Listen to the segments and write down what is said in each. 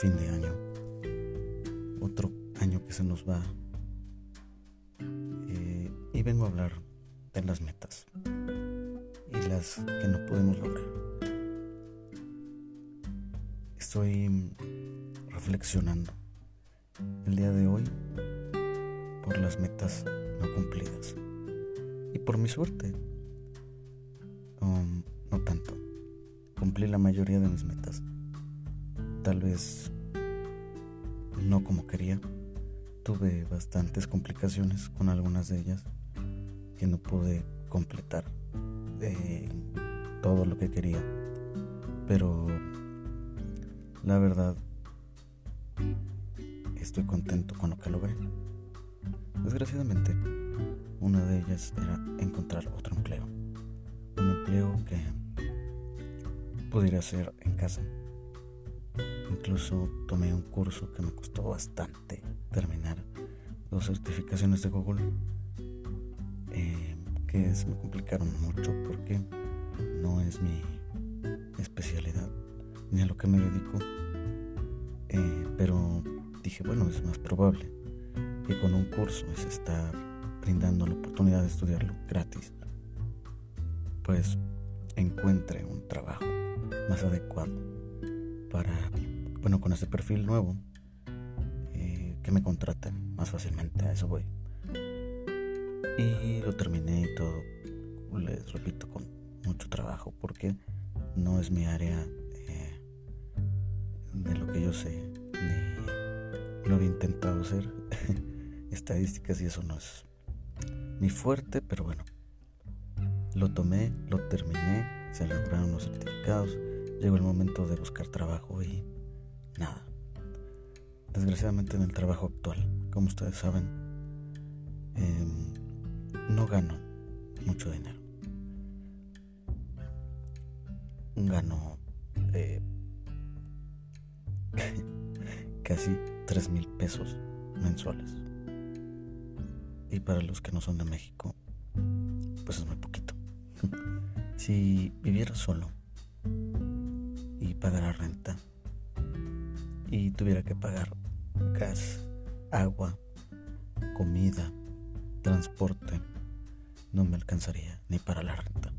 fin de año. Otro año que se nos va. Eh, y vengo a hablar de las metas y las que no podemos lograr. Estoy reflexionando el día de hoy por las metas no cumplidas y por mi suerte. Um, no tanto cumplí la mayoría de mis metas. Tal vez no como quería. Tuve bastantes complicaciones con algunas de ellas que no pude completar eh, todo lo que quería. Pero la verdad estoy contento con lo que logré. Desgraciadamente, una de ellas era encontrar otro empleo. Un empleo que pudiera hacer en casa. Incluso tomé un curso que me costó bastante terminar, dos certificaciones de Google, eh, que se me complicaron mucho porque no es mi especialidad ni a lo que me dedico. Eh, pero dije, bueno, es más probable que con un curso se está brindando la oportunidad de estudiarlo gratis, pues encuentre un trabajo más adecuado para, bueno, con este perfil nuevo, eh, que me contraten más fácilmente, a eso voy. Y lo terminé y todo, les repito, con mucho trabajo, porque no es mi área eh, de lo que yo sé, ni lo había intentado hacer. Estadísticas y eso no es mi fuerte, pero bueno, lo tomé, lo terminé, se lograron los certificados llegó el momento de buscar trabajo y nada. Desgraciadamente en el trabajo actual, como ustedes saben, em, no gano mucho dinero. Gano eh, casi 3 mil pesos mensuales. Y para los que no son de México, pues es muy poquito. si viviera solo, pagar la renta y tuviera que pagar gas, agua, comida, transporte, no me alcanzaría ni para la renta.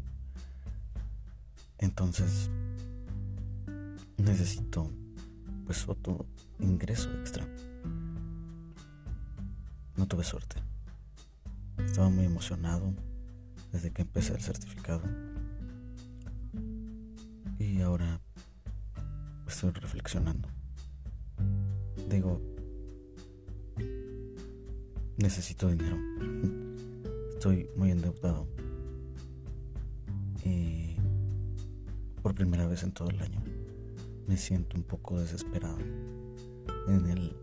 Entonces, necesito pues otro ingreso extra. No tuve suerte. Estaba muy emocionado desde que empecé el certificado. Y ahora estoy reflexionando. Digo, necesito dinero. Estoy muy endeudado. Y por primera vez en todo el año me siento un poco desesperado en el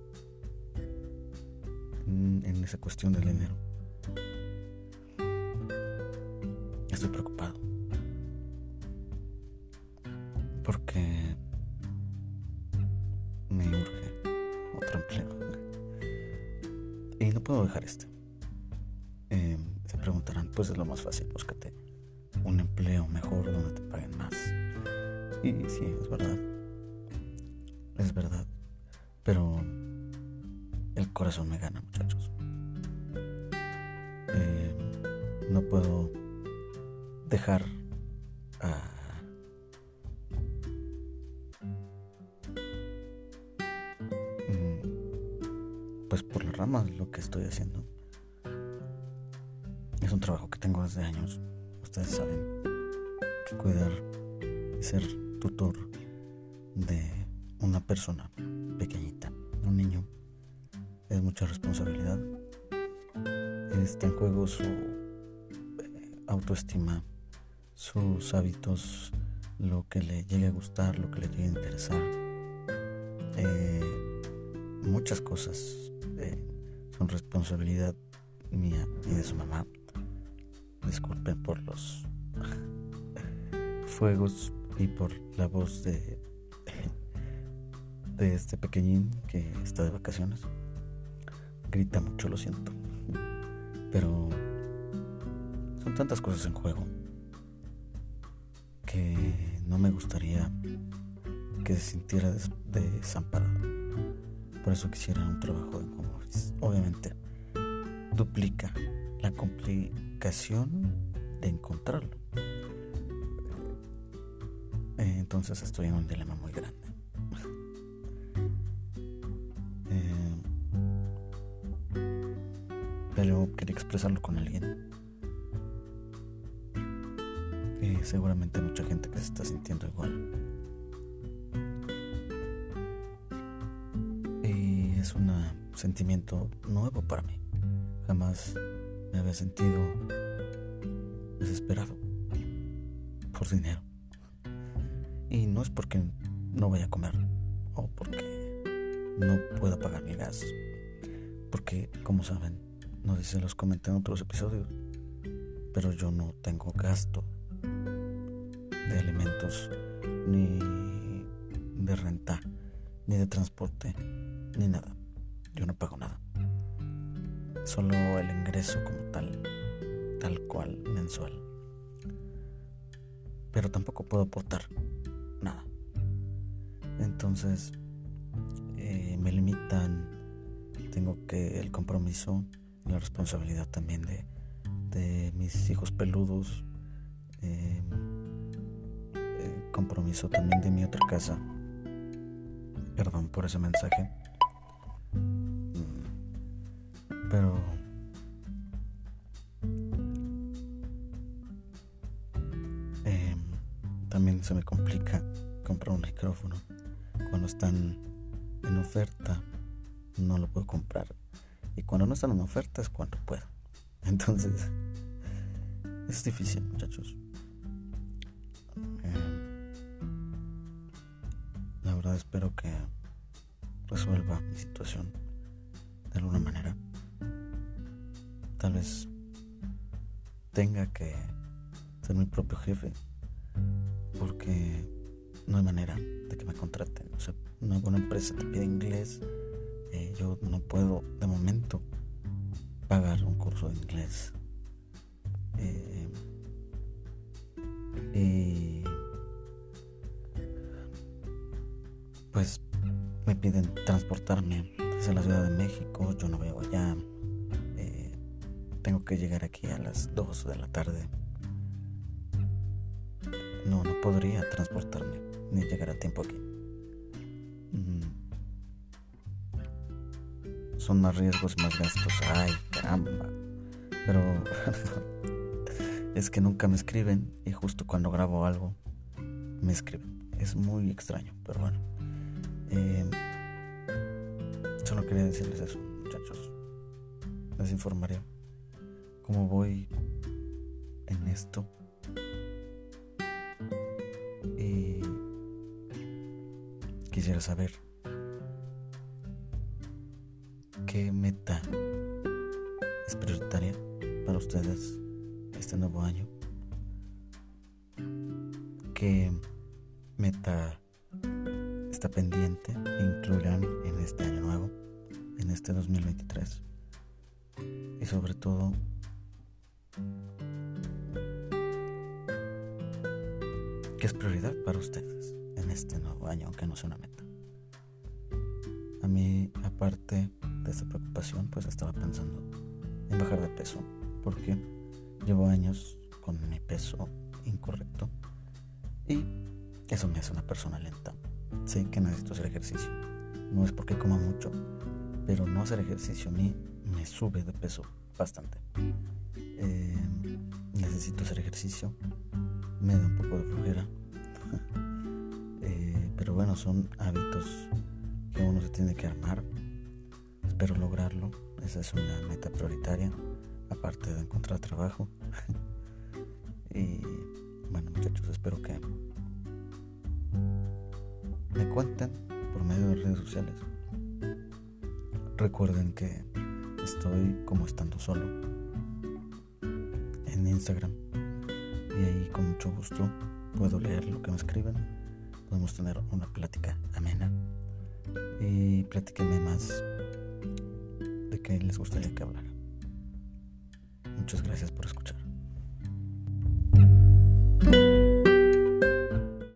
en esa cuestión del dinero. Estoy preocupado. Y no puedo dejar este. Se preguntarán, pues es lo más fácil, búscate un empleo mejor donde te paguen más. Y sí, es verdad. Es verdad. Pero el corazón me gana, muchachos. Eh, no puedo dejar a pues por ramas lo que estoy haciendo. Es un trabajo que tengo desde años. Ustedes saben que cuidar y ser tutor de una persona pequeñita, un niño, es mucha responsabilidad. Está en juego su eh, autoestima, sus hábitos, lo que le llegue a gustar, lo que le llegue a interesar. Eh, muchas cosas son responsabilidad mía y de su mamá. Disculpen por los fuegos y por la voz de, de este pequeñín que está de vacaciones. Grita mucho, lo siento. Pero son tantas cosas en juego que no me gustaría que se sintiera desamparado. Por eso quisiera un trabajo en home. Obviamente, duplica la complicación de encontrarlo. Eh, entonces estoy en un dilema muy grande. Eh, pero quería expresarlo con alguien. seguramente hay mucha gente que se está sintiendo igual. Es un sentimiento nuevo para mí. Jamás me había sentido desesperado por dinero. Y no es porque no vaya a comer o porque no pueda pagar mi gas. Porque, como saben, no sé si los comenté en otros episodios, pero yo no tengo gasto de alimentos, ni de renta, ni de transporte, ni nada. Yo no pago nada. Solo el ingreso como tal, tal cual, mensual. Pero tampoco puedo aportar nada. Entonces, eh, me limitan, tengo que el compromiso la responsabilidad también de, de mis hijos peludos. Eh, compromiso también de mi otra casa. Perdón por ese mensaje. Pero... Em, también se me complica comprar un micrófono. Cuando están en oferta, no lo puedo comprar. Y cuando no están en oferta es cuando puedo. Entonces, es difícil, muchachos. espero que resuelva mi situación de alguna manera. Tal vez tenga que ser mi propio jefe porque no hay manera de que me contraten. O sea, una empresa te pide inglés. Eh, yo no puedo de momento pagar un curso de inglés. Eh, y pues me piden transportarme desde la Ciudad de México, yo no veo allá, tengo que llegar aquí a las 2 de la tarde. No, no podría transportarme ni llegar a tiempo aquí. Mm. Son más riesgos más gastos. Ay, caramba. Pero es que nunca me escriben y justo cuando grabo algo me escriben. Es muy extraño, pero bueno. Eh, solo quería decirles eso, muchachos. Les informaré cómo voy en esto. Y quisiera saber qué meta es prioritaria para ustedes este nuevo año. ¿Qué meta pendiente e incluirán en este año nuevo, en este 2023. Y sobre todo, ¿qué es prioridad para ustedes en este nuevo año, aunque no sea una meta? A mí, aparte de esta preocupación, pues estaba pensando en bajar de peso, porque llevo años con mi peso incorrecto y eso me hace una persona lenta sé que necesito hacer ejercicio. No es porque coma mucho, pero no hacer ejercicio a mí me sube de peso bastante. Eh, necesito hacer ejercicio, me da un poco de flojera. Eh, pero bueno, son hábitos que uno se tiene que armar. Espero lograrlo. Esa es una meta prioritaria, aparte de encontrar trabajo. y bueno, muchachos, espero que me cuenten por medio de redes sociales. Recuerden que estoy como estando solo en Instagram y ahí con mucho gusto puedo leer lo que me escriben. Podemos tener una plática amena y platíquenme más de qué les gustaría que hablara. Muchas gracias por escuchar.